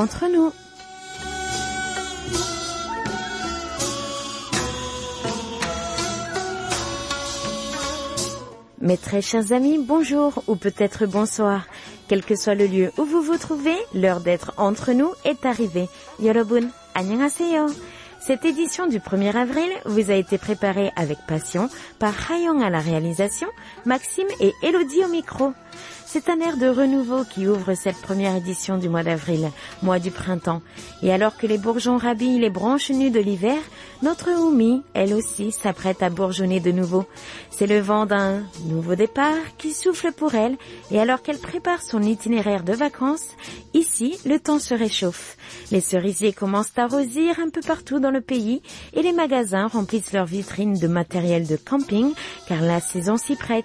entre nous. Mes très chers amis, bonjour ou peut-être bonsoir. Quel que soit le lieu où vous vous trouvez, l'heure d'être entre nous est arrivée. Yorobun. Cette édition du 1er avril vous a été préparée avec passion par Hayong à la réalisation, Maxime et Elodie au micro. C'est un air de renouveau qui ouvre cette première édition du mois d'avril, mois du printemps. Et alors que les bourgeons rhabillent les branches nues de l'hiver, notre Oumi, elle aussi, s'apprête à bourgeonner de nouveau. C'est le vent d'un nouveau départ qui souffle pour elle, et alors qu'elle prépare son itinéraire de vacances, ici, le temps se réchauffe. Les cerisiers commencent à rosir un peu partout dans le pays, et les magasins remplissent leurs vitrines de matériel de camping, car la saison s'y prête.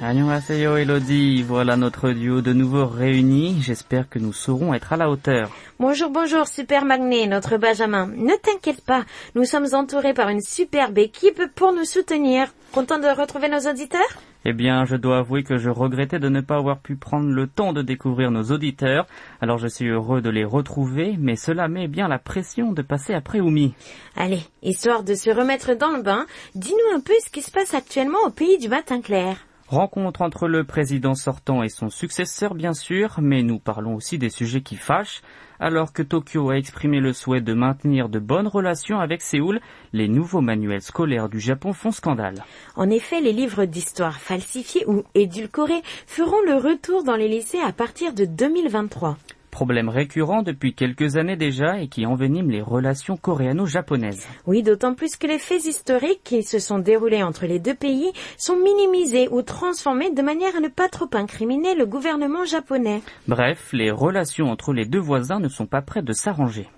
Annyeonghaseyo Elodie, voilà notre duo de nouveau réunis. J'espère que nous saurons être à la hauteur. Bonjour, bonjour, Super Magné, notre Benjamin. Ne t'inquiète pas, nous sommes entourés par une superbe équipe pour nous soutenir. Content de retrouver nos auditeurs? Eh bien, je dois avouer que je regrettais de ne pas avoir pu prendre le temps de découvrir nos auditeurs. Alors je suis heureux de les retrouver, mais cela met bien la pression de passer après Oumi. Allez, histoire de se remettre dans le bain, dis-nous un peu ce qui se passe actuellement au pays du matin clair. Rencontre entre le président sortant et son successeur, bien sûr, mais nous parlons aussi des sujets qui fâchent. Alors que Tokyo a exprimé le souhait de maintenir de bonnes relations avec Séoul, les nouveaux manuels scolaires du Japon font scandale. En effet, les livres d'histoire falsifiés ou édulcorés feront le retour dans les lycées à partir de 2023 problème récurrent depuis quelques années déjà et qui envenime les relations coréano-japonaises. Oui, d'autant plus que les faits historiques qui se sont déroulés entre les deux pays sont minimisés ou transformés de manière à ne pas trop incriminer le gouvernement japonais. Bref, les relations entre les deux voisins ne sont pas prêtes de s'arranger.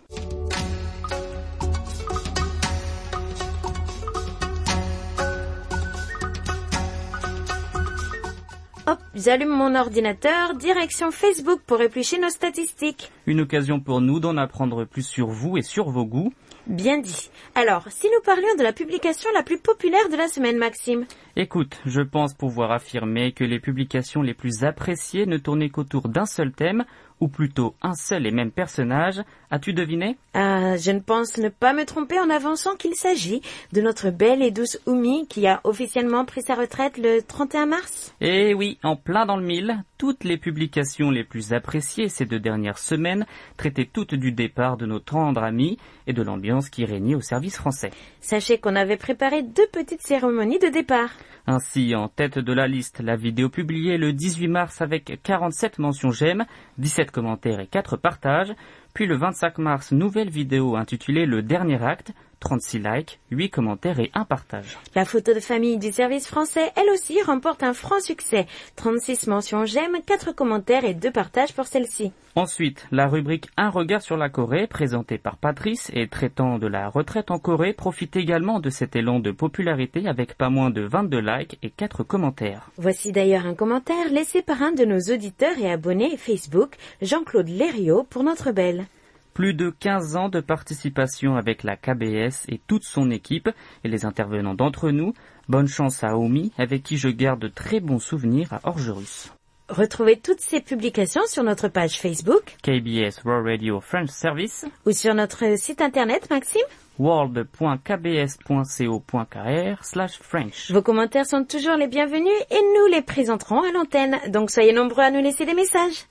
Hop, j'allume mon ordinateur, direction Facebook pour éplucher nos statistiques. Une occasion pour nous d'en apprendre plus sur vous et sur vos goûts. Bien dit. Alors, si nous parlions de la publication la plus populaire de la semaine, Maxime? Écoute, je pense pouvoir affirmer que les publications les plus appréciées ne tournaient qu'autour d'un seul thème, ou plutôt un seul et même personnage. As-tu deviné? Ah, je ne pense ne pas me tromper en avançant qu'il s'agit de notre belle et douce Oumi qui a officiellement pris sa retraite le 31 mars. Eh oui, en plein dans le mille, toutes les publications les plus appréciées ces deux dernières semaines traitaient toutes du départ de nos tendres amis et de l'ambiance qui régnait au service français. Sachez qu'on avait préparé deux petites cérémonies de départ. Ainsi, en tête de la liste, la vidéo publiée le 18 mars avec 47 mentions j'aime, 17 commentaires et 4 partages, puis le 25 mars, nouvelle vidéo intitulée Le dernier acte, 36 likes, 8 commentaires et 1 partage. La photo de famille du service français, elle aussi, remporte un franc succès. 36 mentions j'aime, 4 commentaires et 2 partages pour celle-ci. Ensuite, la rubrique Un regard sur la Corée, présentée par Patrice et traitant de la retraite en Corée, profite également de cet élan de popularité avec pas moins de 22 likes et 4 commentaires. Voici d'ailleurs un commentaire laissé par un de nos auditeurs et abonnés Facebook, Jean-Claude Lériot, pour notre belle. Plus de 15 ans de participation avec la KBS et toute son équipe et les intervenants d'entre nous. Bonne chance à Omi, avec qui je garde de très bons souvenirs à Orgerus. Retrouvez toutes ces publications sur notre page Facebook KBS World Radio French Service ou sur notre site internet Maxime world.kbs.co.kr slash French. Vos commentaires sont toujours les bienvenus et nous les présenterons à l'antenne, donc soyez nombreux à nous laisser des messages.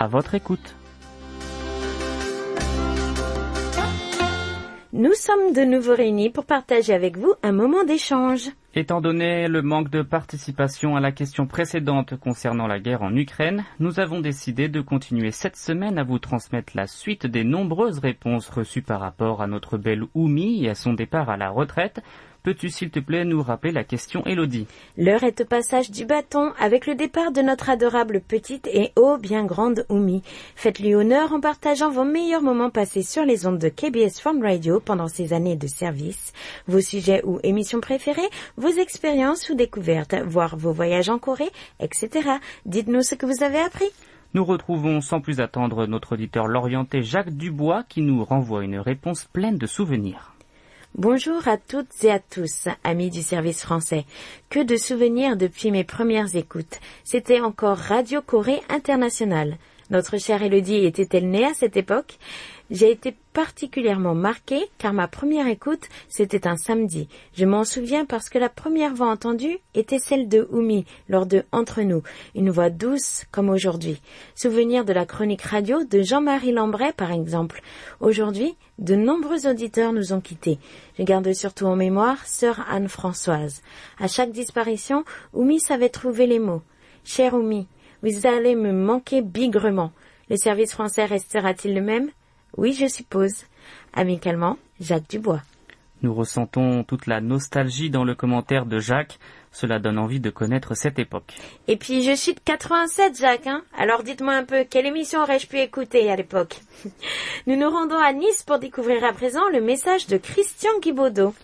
À votre écoute. Nous sommes de nouveau réunis pour partager avec vous un moment d'échange. Étant donné le manque de participation à la question précédente concernant la guerre en Ukraine, nous avons décidé de continuer cette semaine à vous transmettre la suite des nombreuses réponses reçues par rapport à notre belle Oumi et à son départ à la retraite, Peux-tu, s'il te plaît, nous rappeler la question, Elodie L'heure est au passage du bâton avec le départ de notre adorable petite et ô bien grande Oumi. Faites-lui honneur en partageant vos meilleurs moments passés sur les ondes de KBS Farm Radio pendant ces années de service, vos sujets ou émissions préférées, vos expériences ou découvertes, voire vos voyages en Corée, etc. Dites-nous ce que vous avez appris. Nous retrouvons sans plus attendre notre auditeur l'orienté Jacques Dubois qui nous renvoie une réponse pleine de souvenirs. Bonjour à toutes et à tous, amis du service français. Que de souvenirs depuis mes premières écoutes. C'était encore Radio Corée International. Notre chère Elodie était-elle née à cette époque? J'ai été particulièrement marquée car ma première écoute, c'était un samedi. Je m'en souviens parce que la première voix entendue était celle de Oumi lors de Entre nous, une voix douce comme aujourd'hui. Souvenir de la chronique radio de Jean-Marie Lambray par exemple. Aujourd'hui, de nombreux auditeurs nous ont quittés. Je garde surtout en mémoire sœur Anne-Françoise. À chaque disparition, Oumi savait trouver les mots. Cher Oumi, vous allez me manquer bigrement. Le service français restera-t-il le même? Oui, je suppose. Amicalement, Jacques Dubois. Nous ressentons toute la nostalgie dans le commentaire de Jacques. Cela donne envie de connaître cette époque. Et puis je suis de 87, Jacques. Hein Alors dites-moi un peu, quelle émission aurais-je pu écouter à l'époque? Nous nous rendons à Nice pour découvrir à présent le message de Christian Guibaudot.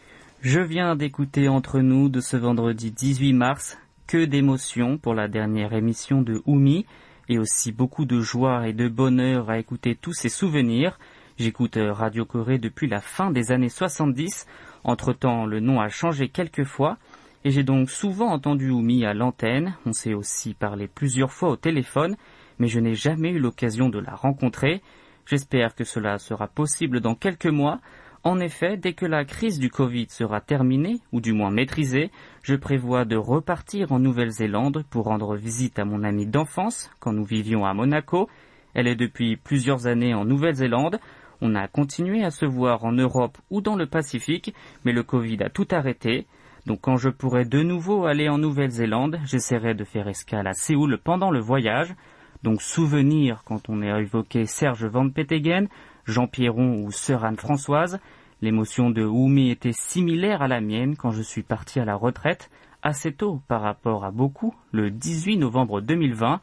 Je viens d'écouter entre nous de ce vendredi 18 mars que d'émotions pour la dernière émission de Oumi et aussi beaucoup de joie et de bonheur à écouter tous ces souvenirs. J'écoute Radio Corée depuis la fin des années 70. Entre-temps, le nom a changé quelques fois et j'ai donc souvent entendu Oumi à l'antenne. On s'est aussi parlé plusieurs fois au téléphone, mais je n'ai jamais eu l'occasion de la rencontrer. J'espère que cela sera possible dans quelques mois en effet, dès que la crise du Covid sera terminée, ou du moins maîtrisée, je prévois de repartir en Nouvelle-Zélande pour rendre visite à mon amie d'enfance quand nous vivions à Monaco. Elle est depuis plusieurs années en Nouvelle-Zélande. On a continué à se voir en Europe ou dans le Pacifique, mais le Covid a tout arrêté. Donc quand je pourrai de nouveau aller en Nouvelle-Zélande, j'essaierai de faire escale à Séoul pendant le voyage. Donc souvenir quand on a évoqué Serge Van Peteguen, Jean Pierron ou Sœur Anne-Françoise, l'émotion de Oumi était similaire à la mienne quand je suis parti à la retraite, assez tôt par rapport à beaucoup, le 18 novembre 2020.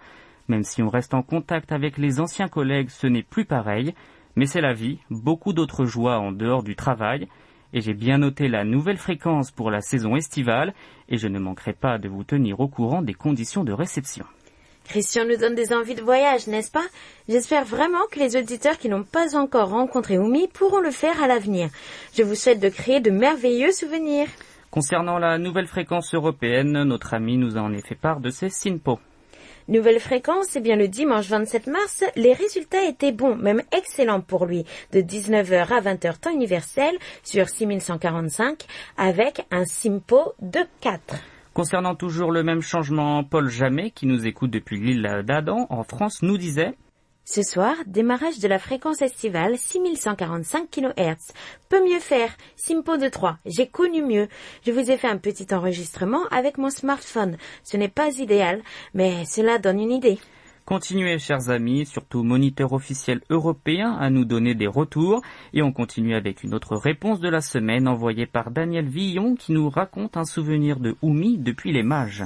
Même si on reste en contact avec les anciens collègues, ce n'est plus pareil, mais c'est la vie, beaucoup d'autres joies en dehors du travail, et j'ai bien noté la nouvelle fréquence pour la saison estivale, et je ne manquerai pas de vous tenir au courant des conditions de réception. Christian nous donne des envies de voyage, n'est-ce pas? J'espère vraiment que les auditeurs qui n'ont pas encore rencontré Oumi pourront le faire à l'avenir. Je vous souhaite de créer de merveilleux souvenirs. Concernant la nouvelle fréquence européenne, notre ami nous a en effet part de ses SINPO. Nouvelle fréquence, eh bien le dimanche 27 mars, les résultats étaient bons, même excellents pour lui, de 19h à 20h temps universel sur 6145 avec un SIMPO de 4. Concernant toujours le même changement, Paul Jamais, qui nous écoute depuis l'île d'Adam, en France, nous disait ce soir, démarrage de la fréquence estivale 6145 kHz. Peut mieux faire. Simpo de 3. J'ai connu mieux. Je vous ai fait un petit enregistrement avec mon smartphone. Ce n'est pas idéal, mais cela donne une idée. Continuez, chers amis, surtout moniteur officiel européen, à nous donner des retours. Et on continue avec une autre réponse de la semaine envoyée par Daniel Villon qui nous raconte un souvenir de Oumi depuis les mages.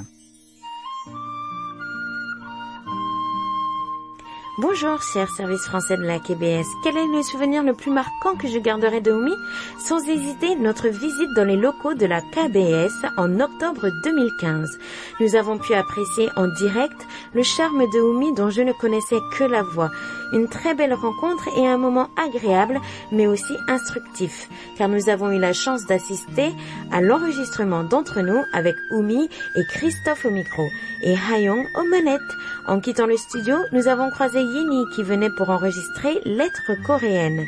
Bonjour, cher service français de la KBS. Quel est le souvenir le plus marquant que je garderai de Oumi? Sans hésiter, notre visite dans les locaux de la KBS en octobre 2015. Nous avons pu apprécier en direct le charme de Oumi dont je ne connaissais que la voix. Une très belle rencontre et un moment agréable, mais aussi instructif, car nous avons eu la chance d'assister à l'enregistrement d'entre nous avec Oumi et Christophe au micro et Hayong aux manettes. En quittant le studio, nous avons croisé Yini qui venait pour enregistrer Lettres coréennes.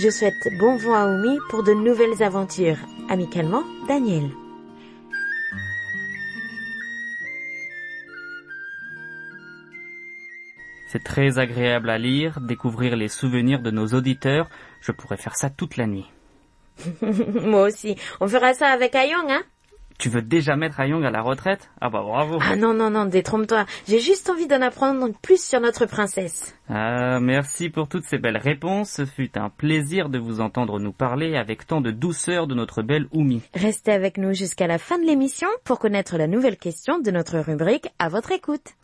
Je souhaite bon vent à Oumi pour de nouvelles aventures. Amicalement, Daniel. C'est très agréable à lire, découvrir les souvenirs de nos auditeurs. Je pourrais faire ça toute la nuit. Moi aussi. On fera ça avec Ayong, hein? Tu veux déjà mettre Ayong à la retraite? Ah bah bravo. Ah non, non, non, détrompe-toi. J'ai juste envie d'en apprendre plus sur notre princesse. Ah, merci pour toutes ces belles réponses. Ce fut un plaisir de vous entendre nous parler avec tant de douceur de notre belle Oumi. Restez avec nous jusqu'à la fin de l'émission pour connaître la nouvelle question de notre rubrique à votre écoute.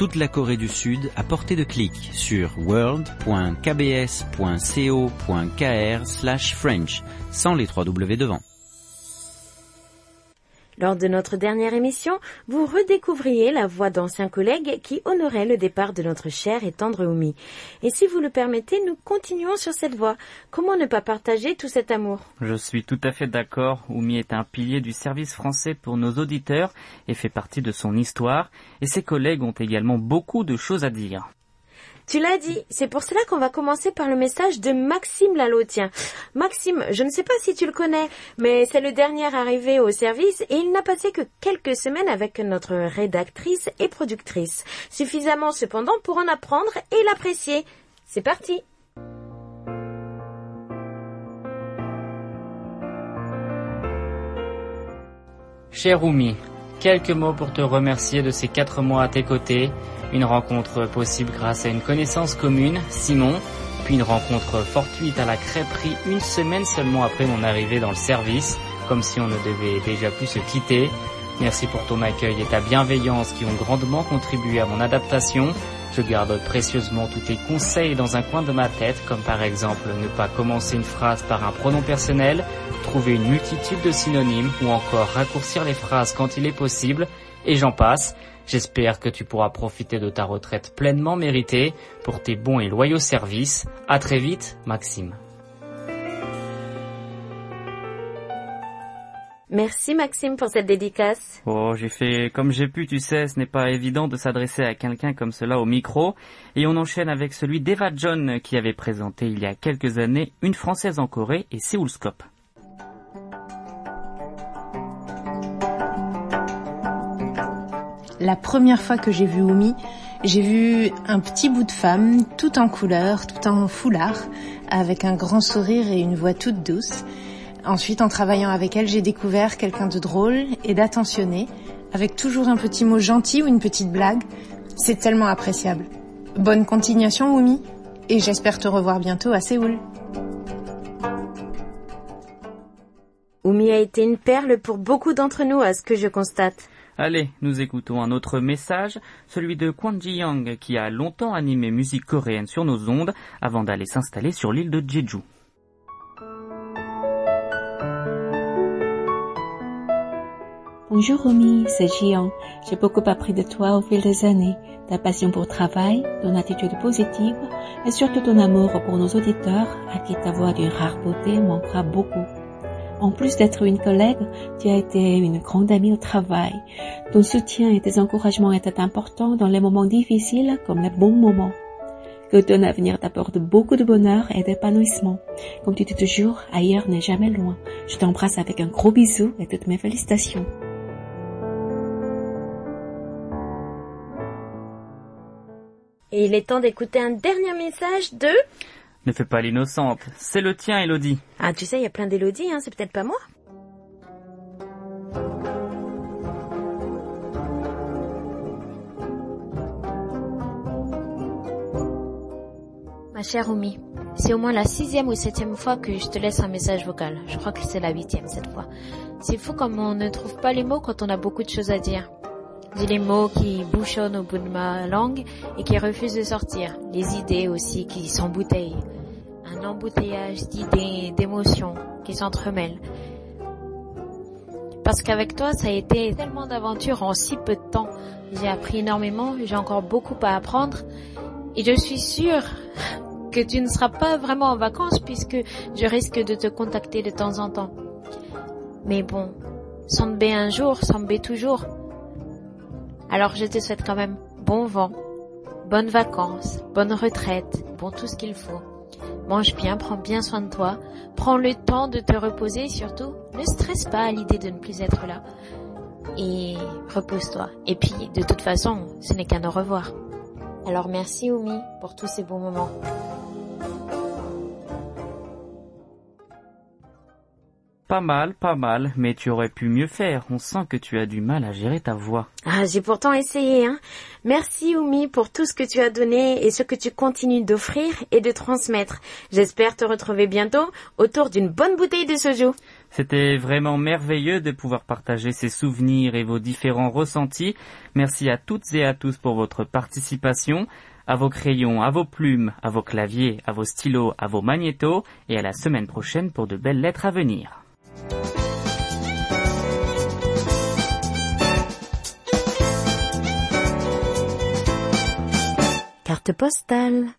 Toute la Corée du Sud à portée de clic sur world.kbs.co.kr/french sans les trois W devant. Lors de notre dernière émission, vous redécouvriez la voix d'anciens collègues qui honoraient le départ de notre chère et tendre Oumi. Et si vous le permettez, nous continuons sur cette voie. Comment ne pas partager tout cet amour? Je suis tout à fait d'accord. Oumi est un pilier du service français pour nos auditeurs et fait partie de son histoire. Et ses collègues ont également beaucoup de choses à dire. Tu l'as dit, c'est pour cela qu'on va commencer par le message de Maxime Lalotien. Maxime, je ne sais pas si tu le connais, mais c'est le dernier arrivé au service et il n'a passé que quelques semaines avec notre rédactrice et productrice. Suffisamment cependant pour en apprendre et l'apprécier. C'est parti Cher Oumi, quelques mots pour te remercier de ces quatre mois à tes côtés une rencontre possible grâce à une connaissance commune, Simon, puis une rencontre fortuite à la crêperie une semaine seulement après mon arrivée dans le service, comme si on ne devait déjà plus se quitter. Merci pour ton accueil et ta bienveillance qui ont grandement contribué à mon adaptation. Je garde précieusement tous tes conseils dans un coin de ma tête, comme par exemple ne pas commencer une phrase par un pronom personnel, trouver une multitude de synonymes ou encore raccourcir les phrases quand il est possible, et j'en passe. J'espère que tu pourras profiter de ta retraite pleinement méritée pour tes bons et loyaux services. À très vite, Maxime. Merci Maxime pour cette dédicace. Oh, j'ai fait comme j'ai pu, tu sais, ce n'est pas évident de s'adresser à quelqu'un comme cela au micro. Et on enchaîne avec celui d'Eva John qui avait présenté il y a quelques années Une Française en Corée et Séoulscope. La première fois que j'ai vu Oumi, j'ai vu un petit bout de femme, tout en couleur, tout en foulard, avec un grand sourire et une voix toute douce. Ensuite, en travaillant avec elle, j'ai découvert quelqu'un de drôle et d'attentionné, avec toujours un petit mot gentil ou une petite blague. C'est tellement appréciable. Bonne continuation, Oumi, et j'espère te revoir bientôt à Séoul. Oumi a été une perle pour beaucoup d'entre nous, à ce que je constate. Allez, nous écoutons un autre message, celui de Kwon Ji-young qui a longtemps animé musique coréenne sur nos ondes avant d'aller s'installer sur l'île de Jeju. Bonjour Romy, c'est Jian. J'ai beaucoup appris de toi au fil des années. Ta passion pour le travail, ton attitude positive et surtout ton amour pour nos auditeurs à qui ta voix d'une rare beauté manquera beaucoup. En plus d'être une collègue, tu as été une grande amie au travail. Ton soutien et tes encouragements étaient importants dans les moments difficiles comme les bons moments. Que ton avenir t'apporte beaucoup de bonheur et d'épanouissement. Comme tu dis toujours, ailleurs n'est jamais loin. Je t'embrasse avec un gros bisou et toutes mes félicitations. Et il est temps d'écouter un dernier message de... Ne fais pas l'innocente. C'est le tien, Elodie. Ah, tu sais, il y a plein d'Elodie, hein, c'est peut-être pas moi. Ma chère Oumi, c'est au moins la sixième ou septième fois que je te laisse un message vocal. Je crois que c'est la huitième cette fois. C'est fou comme on ne trouve pas les mots quand on a beaucoup de choses à dire. J'ai les mots qui bouchonnent au bout de ma langue et qui refusent de sortir. Les idées aussi qui s'embouteillent. Un embouteillage d'idées d'émotions qui s'entremêlent. Parce qu'avec toi, ça a été tellement d'aventures en si peu de temps. J'ai appris énormément, j'ai encore beaucoup à apprendre. Et je suis sûre que tu ne seras pas vraiment en vacances puisque je risque de te contacter de temps en temps. Mais bon, B un jour, B toujours. Alors je te souhaite quand même bon vent, bonnes vacances, bonne retraite, bon tout ce qu'il faut. Mange bien, prends bien soin de toi, prends le temps de te reposer et surtout, ne stresse pas à l'idée de ne plus être là. Et repose-toi. Et puis, de toute façon, ce n'est qu'un au revoir. Alors merci Oumi pour tous ces bons moments. Pas mal, pas mal, mais tu aurais pu mieux faire. On sent que tu as du mal à gérer ta voix. Ah, j'ai pourtant essayé, hein. Merci, Oumi, pour tout ce que tu as donné et ce que tu continues d'offrir et de transmettre. J'espère te retrouver bientôt autour d'une bonne bouteille de soju. C'était vraiment merveilleux de pouvoir partager ces souvenirs et vos différents ressentis. Merci à toutes et à tous pour votre participation. À vos crayons, à vos plumes, à vos claviers, à vos stylos, à vos magnétos et à la semaine prochaine pour de belles lettres à venir. Carte postale.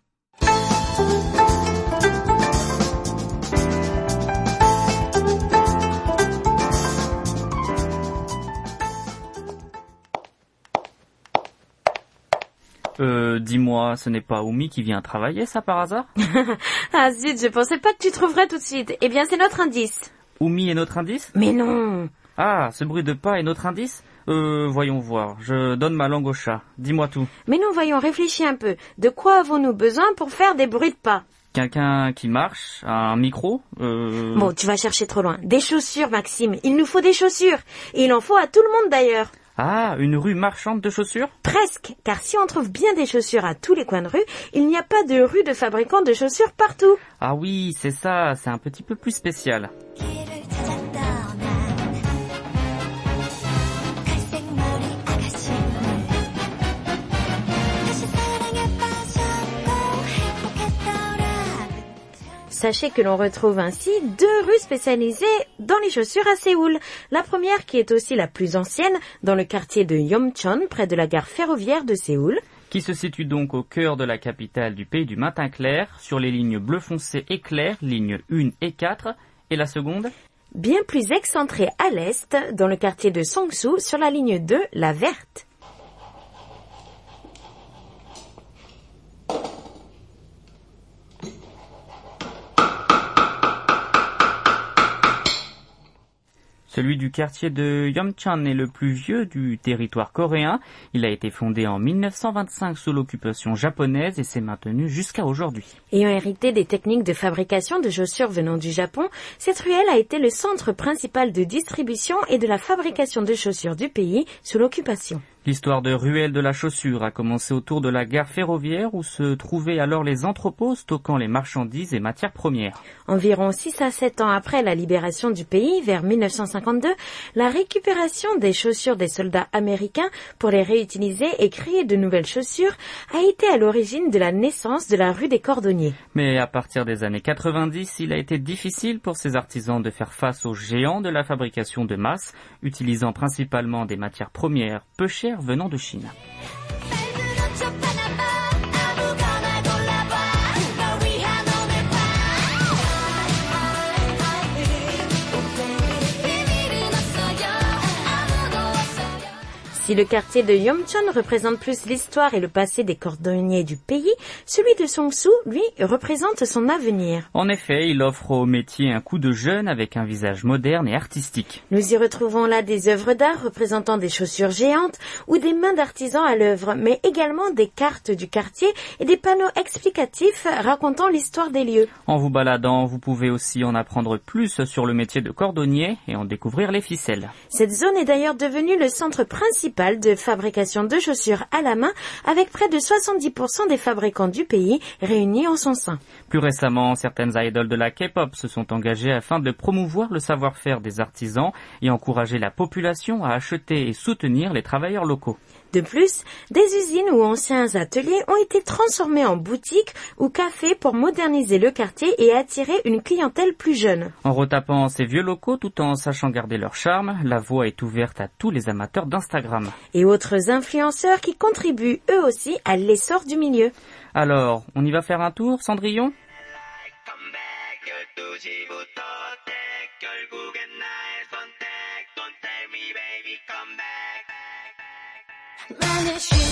Euh, dis-moi, ce n'est pas Oumi qui vient travailler, ça par hasard? Ah zut, je pensais pas que tu trouverais tout de suite. Eh bien, c'est notre indice. Oumi est notre indice? Mais non. Ah, ce bruit de pas est notre indice? Euh, voyons voir. Je donne ma langue au chat. Dis-moi tout. Mais nous voyons, réfléchis un peu. De quoi avons-nous besoin pour faire des bruits de pas? Quelqu'un qui marche, un micro, euh... Bon, tu vas chercher trop loin. Des chaussures, Maxime. Il nous faut des chaussures. Et il en faut à tout le monde d'ailleurs. Ah, une rue marchande de chaussures? Presque, car si on trouve bien des chaussures à tous les coins de rue, il n'y a pas de rue de fabricants de chaussures partout. Ah oui, c'est ça, c'est un petit peu plus spécial. Sachez que l'on retrouve ainsi deux rues spécialisées dans les chaussures à Séoul. La première qui est aussi la plus ancienne dans le quartier de Yomcheon près de la gare ferroviaire de Séoul. qui se situe donc au cœur de la capitale du pays du matin clair, sur les lignes bleu foncé et clair, lignes 1 et 4, et la seconde? Bien plus excentrée à l'est dans le quartier de Songsu sur la ligne 2, la verte. Celui du quartier de Yomchan est le plus vieux du territoire coréen. Il a été fondé en 1925 sous l'occupation japonaise et s'est maintenu jusqu'à aujourd'hui. Ayant hérité des techniques de fabrication de chaussures venant du Japon, cette ruelle a été le centre principal de distribution et de la fabrication de chaussures du pays sous l'occupation. L'histoire de ruelle de la chaussure a commencé autour de la gare ferroviaire où se trouvaient alors les entrepôts stockant les marchandises et matières premières. Environ 6 à 7 ans après la libération du pays, vers 1952, la récupération des chaussures des soldats américains pour les réutiliser et créer de nouvelles chaussures a été à l'origine de la naissance de la rue des Cordonniers. Mais à partir des années 90, il a été difficile pour ces artisans de faire face aux géants de la fabrication de masse, utilisant principalement des matières premières peu chères venant de Chine. Si le quartier de Yomcheon représente plus l'histoire et le passé des cordonniers du pays, celui de Songsu, lui, représente son avenir. En effet, il offre au métier un coup de jeune avec un visage moderne et artistique. Nous y retrouvons là des œuvres d'art représentant des chaussures géantes ou des mains d'artisans à l'œuvre, mais également des cartes du quartier et des panneaux explicatifs racontant l'histoire des lieux. En vous baladant, vous pouvez aussi en apprendre plus sur le métier de cordonnier et en découvrir les ficelles. Cette zone est d'ailleurs devenue le centre principal de fabrication de chaussures à la main avec près de 70% des fabricants du pays réunis en son sein. Plus récemment, certaines idoles de la K-pop se sont engagées afin de promouvoir le savoir-faire des artisans et encourager la population à acheter et soutenir les travailleurs locaux. De plus, des usines ou anciens ateliers ont été transformés en boutiques ou cafés pour moderniser le quartier et attirer une clientèle plus jeune. En retapant ces vieux locaux tout en sachant garder leur charme, la voie est ouverte à tous les amateurs d'Instagram. Et autres influenceurs qui contribuent eux aussi à l'essor du milieu. Alors, on y va faire un tour, Cendrillon 满天星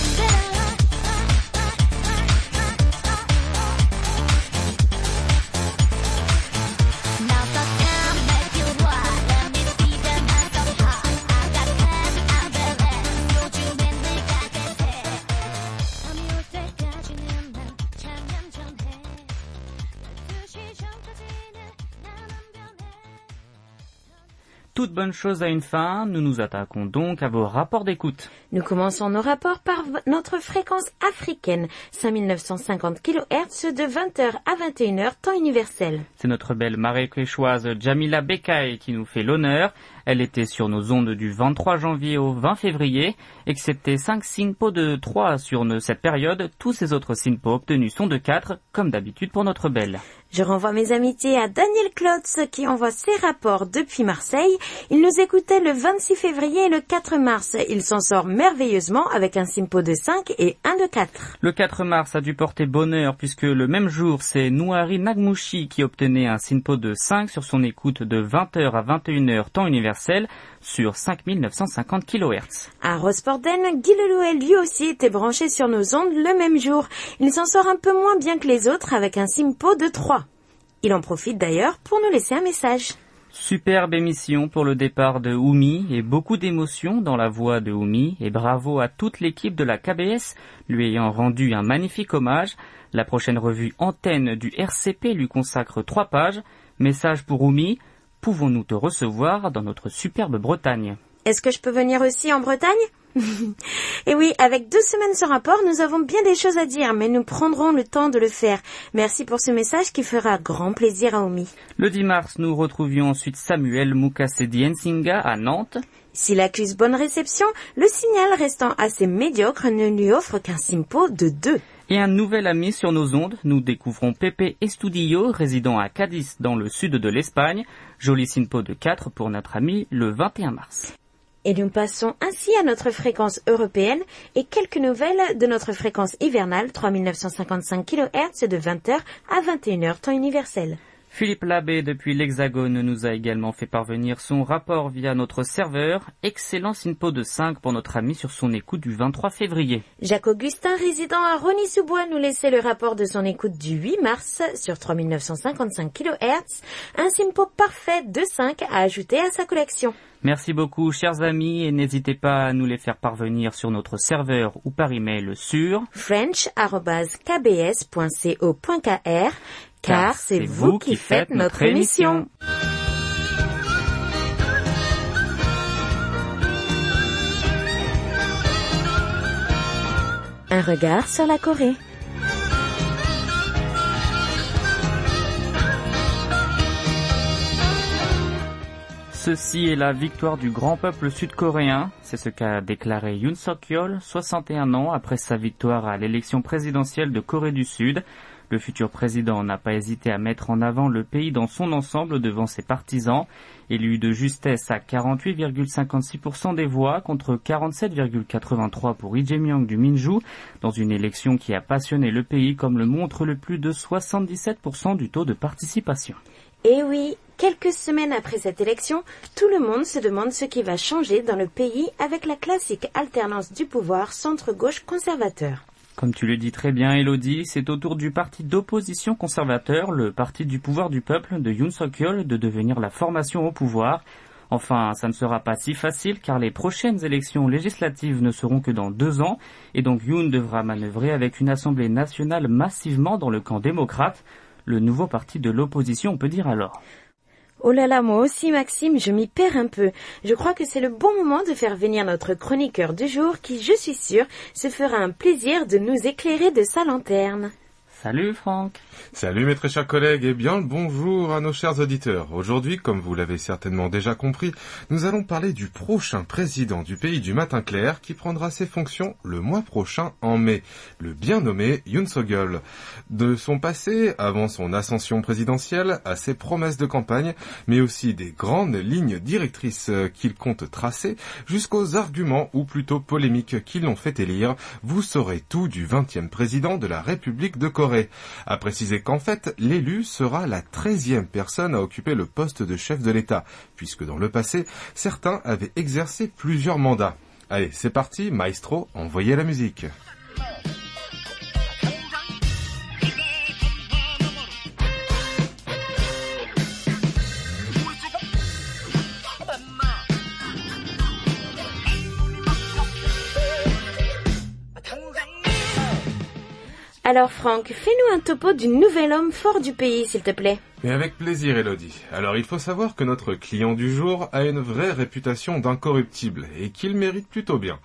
toute bonne chose a une fin, nous nous attaquons donc à vos rapports d'écoute. Nous commençons nos rapports par notre fréquence africaine, 5950 kHz de 20h à 21h, temps universel. C'est notre belle marécachoise Jamila Bekay qui nous fait l'honneur. Elle était sur nos ondes du 23 janvier au 20 février. Excepté 5 SINPO de 3 sur cette période, tous ces autres SINPO obtenus sont de 4, comme d'habitude pour notre belle. Je renvoie mes amitiés à Daniel Klotz qui envoie ses rapports depuis Marseille. Il nous écoutait le 26 février et le 4 mars. Il s'en sort merveilleusement avec un simpo de 5 et un de 4. Le 4 mars a dû porter bonheur puisque le même jour, c'est Nouari Nagmouchi qui obtenait un SINPO de 5 sur son écoute de 20h à 21h temps universel sur 5950 kHz. À Rosporden, Guy Lelouet lui aussi était branché sur nos ondes le même jour. Il s'en sort un peu moins bien que les autres avec un simpo de 3. Il en profite d'ailleurs pour nous laisser un message. Superbe émission pour le départ de Oumi et beaucoup d'émotions dans la voix de Oumi et bravo à toute l'équipe de la KBS lui ayant rendu un magnifique hommage. La prochaine revue Antenne du RCP lui consacre trois pages. Message pour Oumi. Pouvons-nous te recevoir dans notre superbe Bretagne? Est-ce que je peux venir aussi en Bretagne Et oui, avec deux semaines sans rapport, nous avons bien des choses à dire, mais nous prendrons le temps de le faire. Merci pour ce message qui fera grand plaisir à Omi. Le 10 mars, nous retrouvions ensuite Samuel Mukasedi Nsinga à Nantes. S'il accuse bonne réception, le signal restant assez médiocre ne lui offre qu'un simpo de 2. Et un nouvel ami sur nos ondes, nous découvrons Pepe Estudillo, résident à Cadiz dans le sud de l'Espagne. Joli simpo de 4 pour notre ami le 21 mars. Et nous passons ainsi à notre fréquence européenne et quelques nouvelles de notre fréquence hivernale 3955 kHz de 20h à 21h temps universel. Philippe Labbé depuis l'Hexagone nous a également fait parvenir son rapport via notre serveur. Excellent SINPO de 5 pour notre ami sur son écoute du 23 février. Jacques Augustin, résident à Rony-sous-Bois, nous laissait le rapport de son écoute du 8 mars sur 3955 kHz, un simpo parfait de 5 à ajouter à sa collection. Merci beaucoup chers amis et n'hésitez pas à nous les faire parvenir sur notre serveur ou par email sur french.kbs.co.kr car c'est vous qui faites notre émission. Un regard sur la Corée. Ceci est la victoire du grand peuple sud-coréen. C'est ce qu'a déclaré Yoon Suk-yeol, 61 ans après sa victoire à l'élection présidentielle de Corée du Sud. Le futur président n'a pas hésité à mettre en avant le pays dans son ensemble devant ses partisans. Élu de justesse à 48,56% des voix contre 47,83% pour Lee Jae-myung du Minju, dans une élection qui a passionné le pays comme le montre le plus de 77% du taux de participation. Et oui, quelques semaines après cette élection, tout le monde se demande ce qui va changer dans le pays avec la classique alternance du pouvoir centre-gauche conservateur. Comme tu le dis très bien, Elodie, c'est au tour du parti d'opposition conservateur, le parti du pouvoir du peuple de Yoon Suk-yeol, de devenir la formation au pouvoir. Enfin, ça ne sera pas si facile car les prochaines élections législatives ne seront que dans deux ans et donc Yoon devra manœuvrer avec une assemblée nationale massivement dans le camp démocrate, le nouveau parti de l'opposition on peut dire alors. Oh là là, moi aussi Maxime, je m'y perds un peu. Je crois que c'est le bon moment de faire venir notre chroniqueur du jour qui, je suis sûre, se fera un plaisir de nous éclairer de sa lanterne. Salut Franck Salut mes très chers collègues et bien le bonjour à nos chers auditeurs. Aujourd'hui, comme vous l'avez certainement déjà compris, nous allons parler du prochain président du pays du matin clair qui prendra ses fonctions le mois prochain en mai, le bien nommé Yoon Suk-yeol. De son passé, avant son ascension présidentielle, à ses promesses de campagne, mais aussi des grandes lignes directrices euh, qu'il compte tracer, jusqu'aux arguments ou plutôt polémiques qui l'ont fait élire, vous saurez tout du 20e président de la République de Corée. À préciser qu'en fait, l'élu sera la treizième personne à occuper le poste de chef de l'État, puisque dans le passé, certains avaient exercé plusieurs mandats. Allez, c'est parti, maestro, envoyez la musique. Alors Franck, fais-nous un topo du nouvel homme fort du pays, s'il te plaît. Mais avec plaisir, Elodie. Alors, il faut savoir que notre client du jour a une vraie réputation d'incorruptible et qu'il mérite plutôt bien.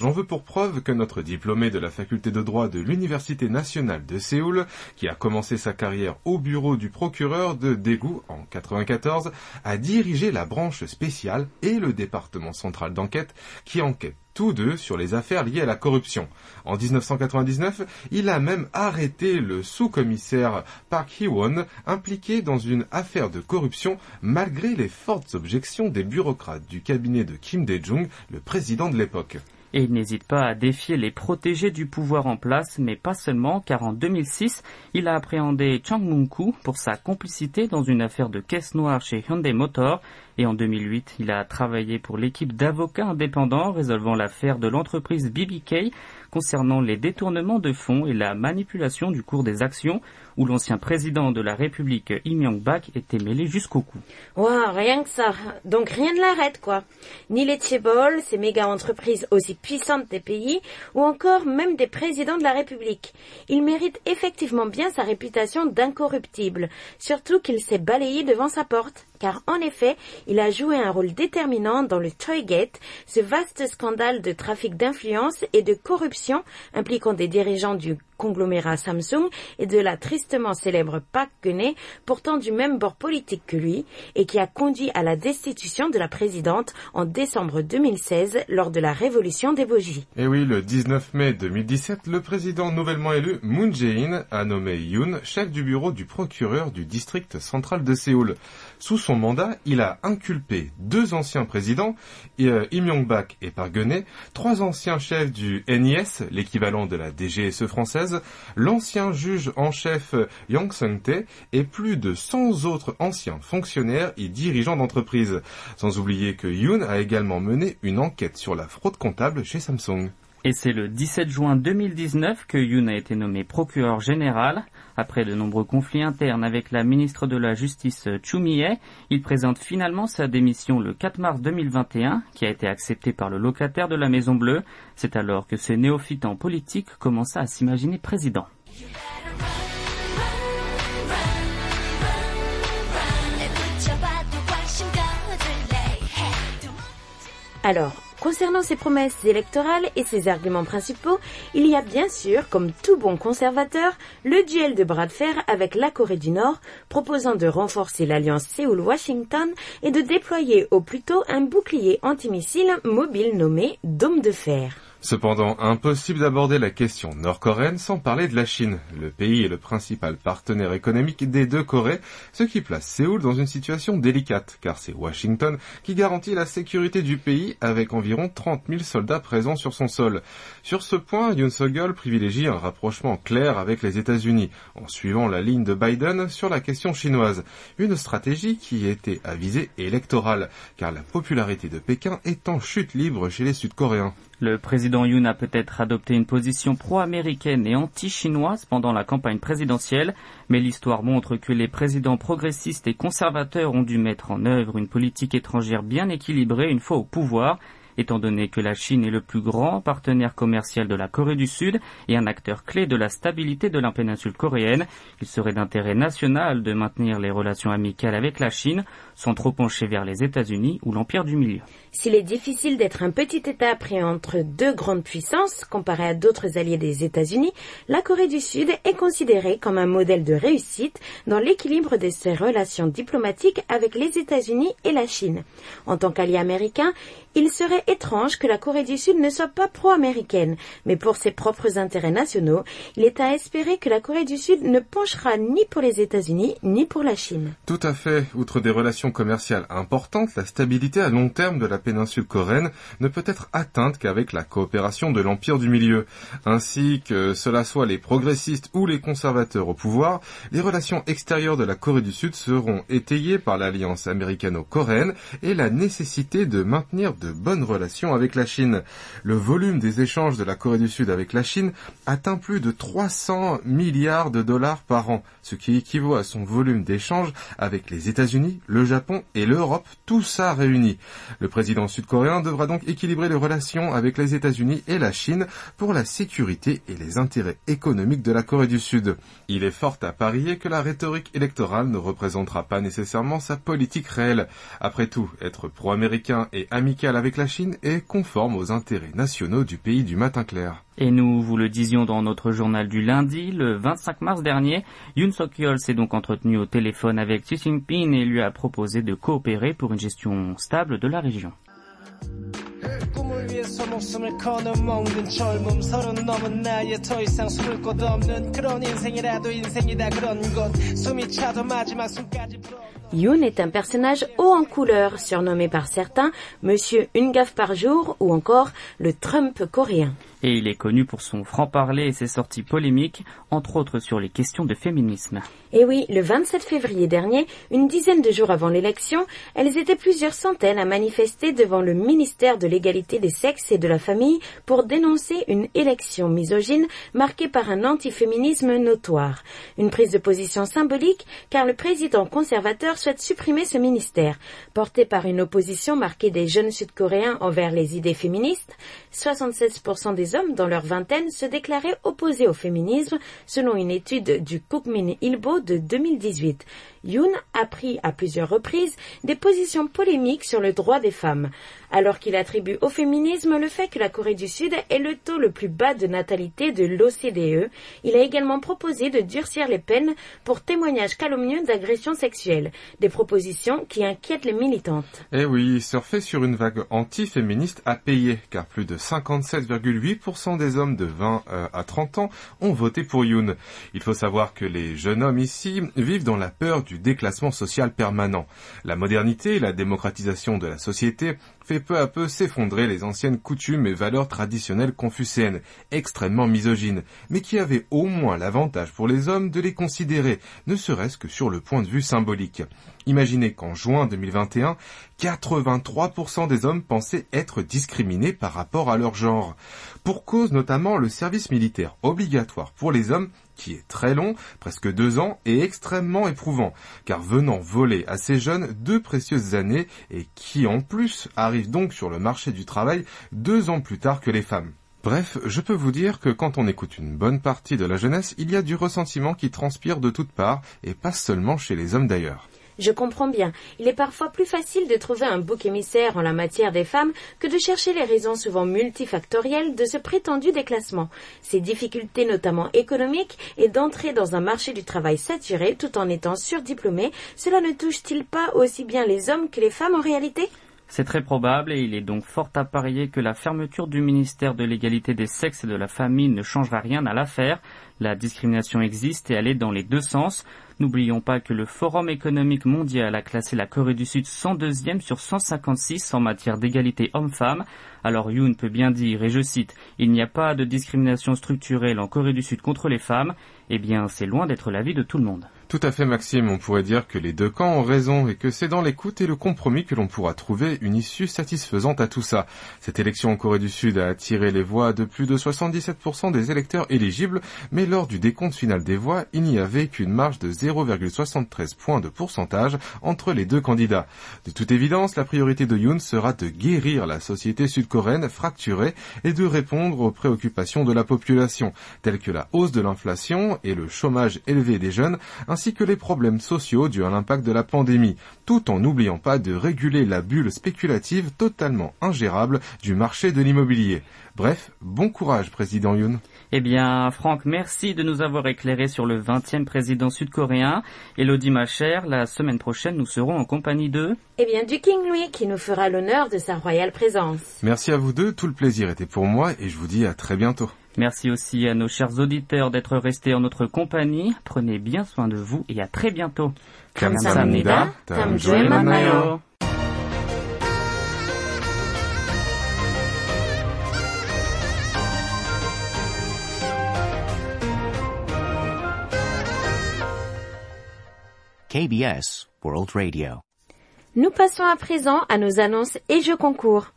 J'en veux pour preuve que notre diplômé de la faculté de droit de l'Université nationale de Séoul, qui a commencé sa carrière au bureau du procureur de Daegu en 94, a dirigé la branche spéciale et le département central d'enquête qui enquête tous deux sur les affaires liées à la corruption. En 1999, il a même arrêté le sous-commissaire Park Hee-won impliqué dans une affaire de corruption malgré les fortes objections des bureaucrates du cabinet de Kim Dae-jung, le président de l'époque. Et il n'hésite pas à défier les protégés du pouvoir en place, mais pas seulement, car en 2006, il a appréhendé Chang Mung-koo pour sa complicité dans une affaire de caisse noire chez Hyundai Motor. Et en 2008, il a travaillé pour l'équipe d'avocats indépendants résolvant l'affaire de l'entreprise BBK concernant les détournements de fonds et la manipulation du cours des actions, où l'ancien président de la République Im Yong-bak était mêlé jusqu'au cou. Waouh, rien que ça. Donc rien ne l'arrête, quoi. Ni les Tchébol, ces méga entreprises aussi puissantes des pays, ou encore même des présidents de la République. Il mérite effectivement bien sa réputation d'incorruptible, surtout qu'il s'est balayé devant sa porte. Car en effet, il a joué un rôle déterminant dans le Toygate, ce vaste scandale de trafic d'influence et de corruption impliquant des dirigeants du conglomérat Samsung et de la tristement célèbre Park Geun-hye, pourtant du même bord politique que lui, et qui a conduit à la destitution de la présidente en décembre 2016 lors de la révolution des bogies. Et oui, le 19 mai 2017, le président nouvellement élu Moon Jae-in a nommé Yoon chef du bureau du procureur du district central de Séoul. Sous son mandat, il a inculpé deux anciens présidents, euh, Im Yong-bak et Park Geun-hye, trois anciens chefs du NIS, l'équivalent de la DGSE française, l'ancien juge en chef Yang Sung-tae et plus de 100 autres anciens fonctionnaires et dirigeants d'entreprise. Sans oublier que Yoon a également mené une enquête sur la fraude comptable chez Samsung. Et c'est le 17 juin 2019 que Yoon a été nommé procureur général. Après de nombreux conflits internes avec la ministre de la Justice Chu Mi-hye, il présente finalement sa démission le 4 mars 2021, qui a été acceptée par le locataire de la Maison Bleue. C'est alors que ce néophyte en politique commença à s'imaginer président. Alors, concernant ses promesses électorales et ses arguments principaux, il y a bien sûr, comme tout bon conservateur, le duel de bras de fer avec la Corée du Nord, proposant de renforcer l'alliance Séoul-Washington et de déployer au plus tôt un bouclier antimissile mobile nommé Dôme de fer. Cependant, impossible d'aborder la question nord-coréenne sans parler de la Chine. Le pays est le principal partenaire économique des deux Corées, ce qui place Séoul dans une situation délicate, car c'est Washington qui garantit la sécurité du pays avec environ 30 000 soldats présents sur son sol. Sur ce point, Yoon Suk-yeol privilégie un rapprochement clair avec les États-Unis, en suivant la ligne de Biden sur la question chinoise. Une stratégie qui était à visée électorale, car la popularité de Pékin est en chute libre chez les Sud-Coréens. Le président Yoon a peut-être adopté une position pro-américaine et anti-chinoise pendant la campagne présidentielle, mais l'histoire montre que les présidents progressistes et conservateurs ont dû mettre en œuvre une politique étrangère bien équilibrée une fois au pouvoir, étant donné que la Chine est le plus grand partenaire commercial de la Corée du Sud et un acteur clé de la stabilité de la péninsule coréenne, il serait d'intérêt national de maintenir les relations amicales avec la Chine sans trop pencher vers les États-Unis ou l'Empire du Milieu. S'il est difficile d'être un petit État pris entre deux grandes puissances, comparé à d'autres alliés des États-Unis, la Corée du Sud est considérée comme un modèle de réussite dans l'équilibre de ses relations diplomatiques avec les États-Unis et la Chine. En tant qu'allié américain, il serait étrange que la Corée du Sud ne soit pas pro-américaine, mais pour ses propres intérêts nationaux, il est à espérer que la Corée du Sud ne penchera ni pour les États-Unis ni pour la Chine. Tout à fait. Outre des relations commerciales importantes, la stabilité à long terme de la péninsule coréenne ne peut être atteinte qu'avec la coopération de l'Empire du Milieu. Ainsi que cela soit les progressistes ou les conservateurs au pouvoir, les relations extérieures de la Corée du Sud seront étayées par l'alliance américano-coréenne et la nécessité de maintenir de bonnes relations avec la Chine. Le volume des échanges de la Corée du Sud avec la Chine atteint plus de 300 milliards de dollars par an, ce qui équivaut à son volume d'échanges avec les États-Unis, le Japon et l'Europe, tout ça réuni. Le président sud-coréen devra donc équilibrer les relations avec les États-Unis et la Chine pour la sécurité et les intérêts économiques de la Corée du Sud. Il est fort à parier que la rhétorique électorale ne représentera pas nécessairement sa politique réelle. Après tout, être pro-américain et amical avec la Chine est conforme aux intérêts nationaux du pays du matin clair. Et nous vous le disions dans notre journal du lundi, le 25 mars dernier, Yoon Suk-yeol s'est donc entretenu au téléphone avec Xi Jinping et lui a proposé de coopérer pour une gestion stable de la région. Yoon est un personnage haut en couleur, surnommé par certains Monsieur une gaffe par jour ou encore le Trump coréen. Et il est connu pour son franc-parler et ses sorties polémiques, entre autres sur les questions de féminisme. Et oui, le 27 février dernier, une dizaine de jours avant l'élection, elles étaient plusieurs centaines à manifester devant le ministère de l'égalité des sexes et de la famille pour dénoncer une élection misogyne marquée par un antiféminisme notoire. Une prise de position symbolique car le président conservateur souhaite supprimer ce ministère. Porté par une opposition marquée des jeunes sud-coréens envers les idées féministes, 76% des hommes dans leur vingtaine se déclaraient opposés au féminisme selon une étude du Kookmin Ilbo de 2018. Yoon a pris à plusieurs reprises des positions polémiques sur le droit des femmes, alors qu'il attribue au féminisme le fait que la Corée du Sud est le taux le plus bas de natalité de l'OCDE. Il a également proposé de durcir les peines pour témoignages calomnieux d'agressions sexuelles, des propositions qui inquiètent les militantes. Eh oui, surfer sur une vague anti-féministe a payé, car plus de 57,8% des hommes de 20 euh, à 30 ans ont voté pour Yoon. Il faut savoir que les jeunes hommes ici vivent dans la peur du déclassement social permanent. La modernité et la démocratisation de la société fait peu à peu s'effondrer les anciennes coutumes et valeurs traditionnelles confucéennes, extrêmement misogynes, mais qui avaient au moins l'avantage pour les hommes de les considérer, ne serait-ce que sur le point de vue symbolique. Imaginez qu'en juin 2021, 83% des hommes pensaient être discriminés par rapport à leur genre, pour cause notamment le service militaire obligatoire pour les hommes qui est très long, presque deux ans, et extrêmement éprouvant, car venant voler à ces jeunes deux précieuses années et qui en plus arrivent donc sur le marché du travail deux ans plus tard que les femmes. Bref, je peux vous dire que quand on écoute une bonne partie de la jeunesse, il y a du ressentiment qui transpire de toutes parts, et pas seulement chez les hommes d'ailleurs. Je comprends bien. Il est parfois plus facile de trouver un bouc émissaire en la matière des femmes que de chercher les raisons souvent multifactorielles de ce prétendu déclassement. Ces difficultés notamment économiques et d'entrer dans un marché du travail saturé tout en étant surdiplômé, cela ne touche-t-il pas aussi bien les hommes que les femmes en réalité? C'est très probable et il est donc fort à parier que la fermeture du ministère de l'égalité des sexes et de la famille ne changera rien à l'affaire. La discrimination existe et elle est dans les deux sens. N'oublions pas que le Forum économique mondial a classé la Corée du Sud 102e sur 156 en matière d'égalité homme-femme. Alors Yoon peut bien dire, et je cite, Il n'y a pas de discrimination structurelle en Corée du Sud contre les femmes. Eh bien, c'est loin d'être l'avis de tout le monde. Tout à fait Maxime, on pourrait dire que les deux camps ont raison et que c'est dans l'écoute et le compromis que l'on pourra trouver une issue satisfaisante à tout ça. Cette élection en Corée du Sud a attiré les voix de plus de 77% des électeurs éligibles, mais lors du décompte final des voix, il n'y avait qu'une marge de 0,73 points de pourcentage entre les deux candidats. De toute évidence, la priorité de Yoon sera de guérir la société sud-coréenne fracturée et de répondre aux préoccupations de la population, telles que la hausse de l'inflation et le chômage élevé des jeunes, que les problèmes sociaux dus à l'impact de la pandémie, tout en n'oubliant pas de réguler la bulle spéculative totalement ingérable du marché de l'immobilier. Bref, bon courage, président Yoon. Eh bien, Franck, merci de nous avoir éclairé sur le 20e président sud-coréen. Elodie, ma chère, la semaine prochaine, nous serons en compagnie de... Eh bien, du King Louis qui nous fera l'honneur de sa royale présence. Merci à vous deux, tout le plaisir était pour moi et je vous dis à très bientôt. Merci aussi à nos chers auditeurs d'être restés en notre compagnie. Prenez bien soin de vous et à très bientôt. KBS World Radio. Nous passons à présent à nos annonces et jeux concours.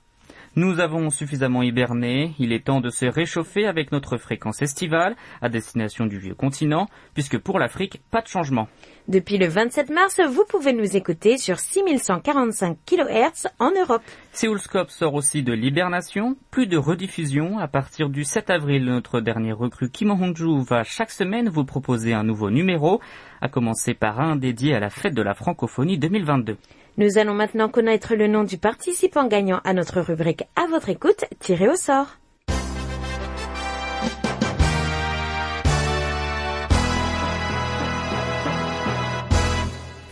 Nous avons suffisamment hiberné, il est temps de se réchauffer avec notre fréquence estivale à destination du vieux continent, puisque pour l'Afrique, pas de changement. Depuis le 27 mars, vous pouvez nous écouter sur 6145 kHz en Europe. Séoulscope sort aussi de l'hibernation, plus de rediffusion. À partir du 7 avril, notre dernier recrue Kim Hong-ju va chaque semaine vous proposer un nouveau numéro, à commencer par un dédié à la fête de la francophonie 2022. Nous allons maintenant connaître le nom du participant gagnant à notre rubrique À votre écoute, tiré au sort.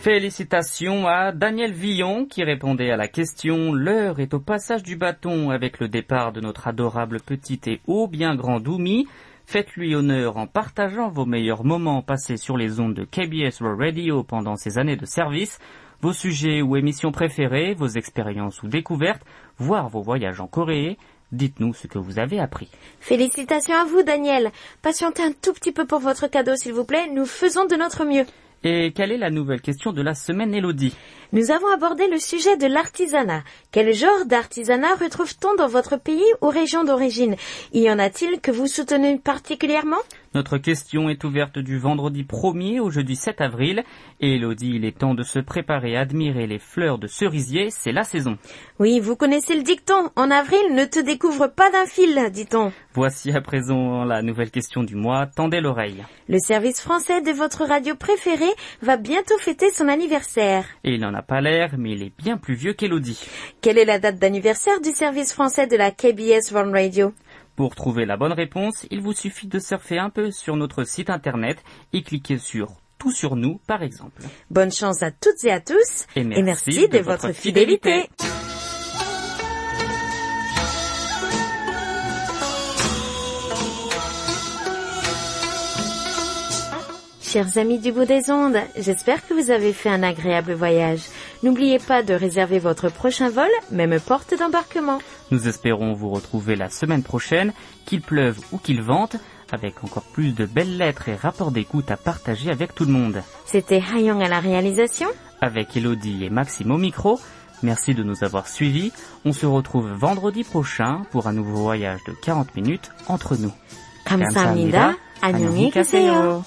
Félicitations à Daniel Villon qui répondait à la question L'heure est au passage du bâton avec le départ de notre adorable petite et ô bien grand Doumi. Faites-lui honneur en partageant vos meilleurs moments passés sur les ondes de KBS Radio pendant ces années de service, vos sujets ou émissions préférées, vos expériences ou découvertes, voire vos voyages en Corée. Dites-nous ce que vous avez appris. Félicitations à vous, Daniel. Patientez un tout petit peu pour votre cadeau, s'il vous plaît. Nous faisons de notre mieux. Et quelle est la nouvelle question de la semaine, Elodie? Nous avons abordé le sujet de l'artisanat. Quel genre d'artisanat retrouve-t-on dans votre pays ou région d'origine? Y en a-t-il que vous soutenez particulièrement? Notre question est ouverte du vendredi 1er au jeudi 7 avril. Et Elodie, il est temps de se préparer à admirer les fleurs de cerisier, c'est la saison. Oui, vous connaissez le dicton. En avril, ne te découvre pas d'un fil, dit-on. Voici à présent la nouvelle question du mois, tendez l'oreille. Le service français de votre radio préférée va bientôt fêter son anniversaire. Et il n'en a pas l'air, mais il est bien plus vieux qu'Elodie. Quelle est la date d'anniversaire du service français de la KBS World Radio? Pour trouver la bonne réponse, il vous suffit de surfer un peu sur notre site internet et cliquer sur Tout sur nous, par exemple. Bonne chance à toutes et à tous Et merci, merci de, votre fidélité. Chers amis du bout des ondes, j'espère que vous avez fait un agréable voyage. N'oubliez pas de réserver votre prochain vol, même porte d'embarquement. Nous espérons vous retrouver la semaine prochaine, qu'il pleuve ou qu'il vente, avec encore plus de belles lettres et rapports d'écoute à partager avec tout le monde. C'était Hayong à la réalisation. Avec Elodie et Maxime au micro, merci de nous avoir suivis. On se retrouve vendredi prochain pour un nouveau voyage de 40 minutes entre nous. 감사합니다. 안녕히 계세요.